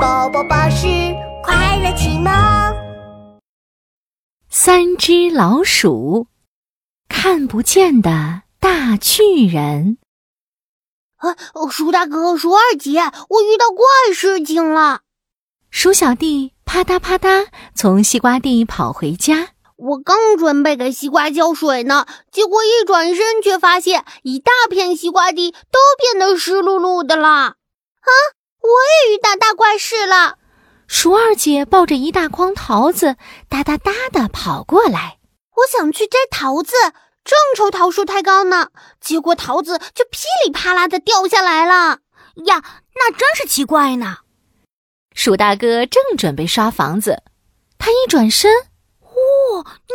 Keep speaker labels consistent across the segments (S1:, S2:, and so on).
S1: 宝宝巴士快乐启蒙。
S2: 三只老鼠，看不见的大巨人。
S3: 啊，鼠大哥，鼠二姐，我遇到怪事情了。
S2: 鼠小弟啪嗒啪嗒从西瓜地跑回家。
S3: 我刚准备给西瓜浇水呢，结果一转身却发现一大片西瓜地都变得湿漉漉的了。啊，我也遇到大怪事了！
S2: 鼠二姐抱着一大筐桃子，哒哒哒的跑过来。
S3: 我想去摘桃子，正愁桃树太高呢，结果桃子就噼里啪啦的掉下来了。
S1: 呀，那真是奇怪呢。
S2: 鼠大哥正准备刷房子，他一转身。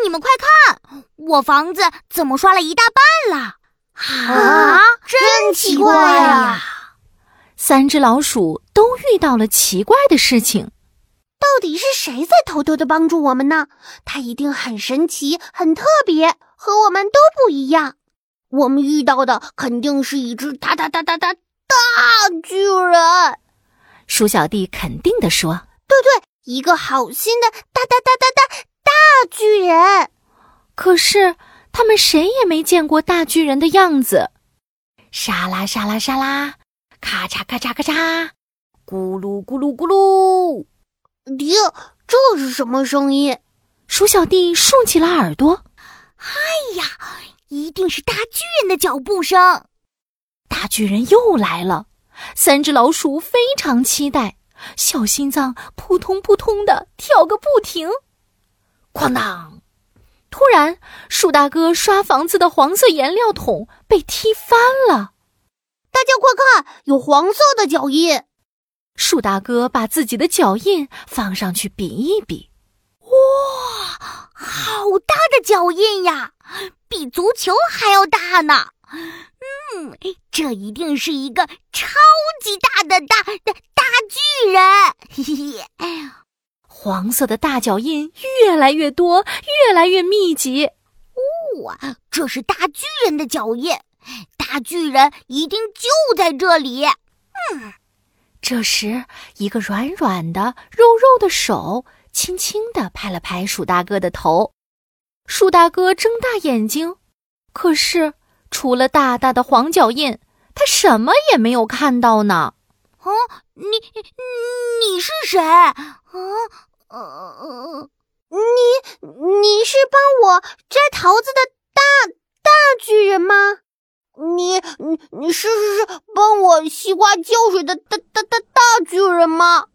S1: 你们快看，我房子怎么刷了一大半了？
S3: 啊，真奇怪呀！
S2: 三只老鼠都遇到了奇怪的事情，
S3: 到底是谁在偷偷的帮助我们呢？他一定很神奇、很特别，和我们都不一样。我们遇到的肯定是一只大大大大大大巨人。
S2: 鼠小弟肯定的说：“
S3: 对对，一个好心的大大大大大。”大巨人，
S2: 可是他们谁也没见过大巨人的样子。沙拉沙拉沙拉，咔嚓咔嚓咔嚓，咕噜咕噜咕噜。
S3: 爹，这是什么声音？
S2: 鼠小弟竖起了耳朵。
S1: 哎呀，一定是大巨人的脚步声。
S2: 大巨人又来了，三只老鼠非常期待，小心脏扑通扑通的跳个不停。哐当！突然，鼠大哥刷房子的黄色颜料桶被踢翻了。
S3: 大家快看，有黄色的脚印。
S2: 鼠大哥把自己的脚印放上去比一比，
S1: 哇，好大的脚印呀，比足球还要大呢。嗯，这一定是一个超级大的大大大巨人。嘿嘿。
S2: 哎呀黄色的大脚印越来越多，越来越密集。
S1: 哦，这是大巨人的脚印，大巨人一定就在这里。嗯，
S2: 这时，一个软软的、肉肉的手轻轻地拍了拍鼠大哥的头。鼠大哥睁大眼睛，可是除了大大的黄脚印，他什么也没有看到呢。
S1: 啊，你你是谁？啊？
S3: 呃，你你是帮我摘桃子的大大巨人吗？你你你是是是帮我西瓜浇水的大大大大巨人吗？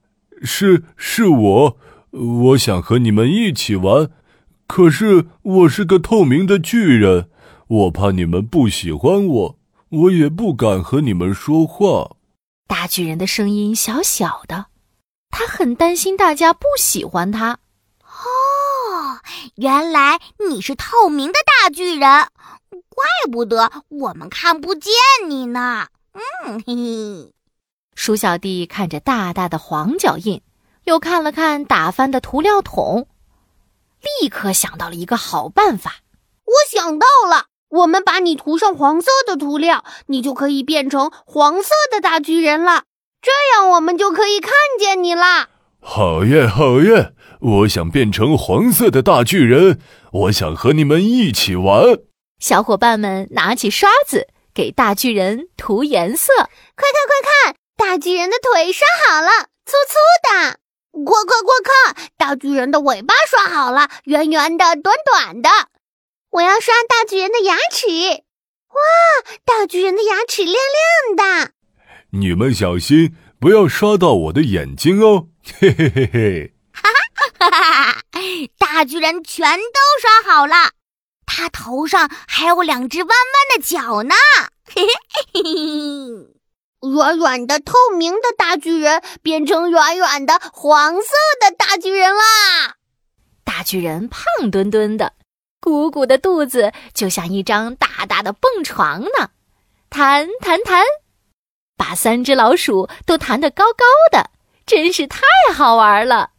S4: 是是我，我想和你们一起玩，可是我是个透明的巨人，我怕你们不喜欢我，我也不敢和你们说话。
S2: 大巨人的声音小小的。他很担心大家不喜欢他。
S1: 哦，原来你是透明的大巨人，怪不得我们看不见你呢。嗯，嘿嘿。
S2: 鼠小弟看着大大的黄脚印，又看了看打翻的涂料桶，立刻想到了一个好办法。
S3: 我想到了，我们把你涂上黄色的涂料，你就可以变成黄色的大巨人了。这样我们就可以看见你啦！
S4: 好耶，好耶！我想变成黄色的大巨人，我想和你们一起玩。
S2: 小伙伴们拿起刷子给大巨人涂颜色。快
S3: 看快看，大巨人的腿刷好了，粗粗的；快快快看，大巨人的尾巴刷好了，圆圆的，短短的。我要刷大巨人的牙齿。哇，大巨人的牙齿亮亮的。
S4: 你们小心，不要刷到我的眼睛哦！嘿嘿嘿嘿！哈
S1: 哈哈哈哈！大巨人全都刷好了，他头上还有两只弯弯的角呢！嘿嘿嘿嘿！
S3: 软软的、透明的大巨人变成软软的黄色的大巨人啦！
S2: 大巨人胖墩墩的，鼓鼓的肚子就像一张大大的蹦床呢，弹弹弹。把三只老鼠都弹得高高的，真是太好玩了。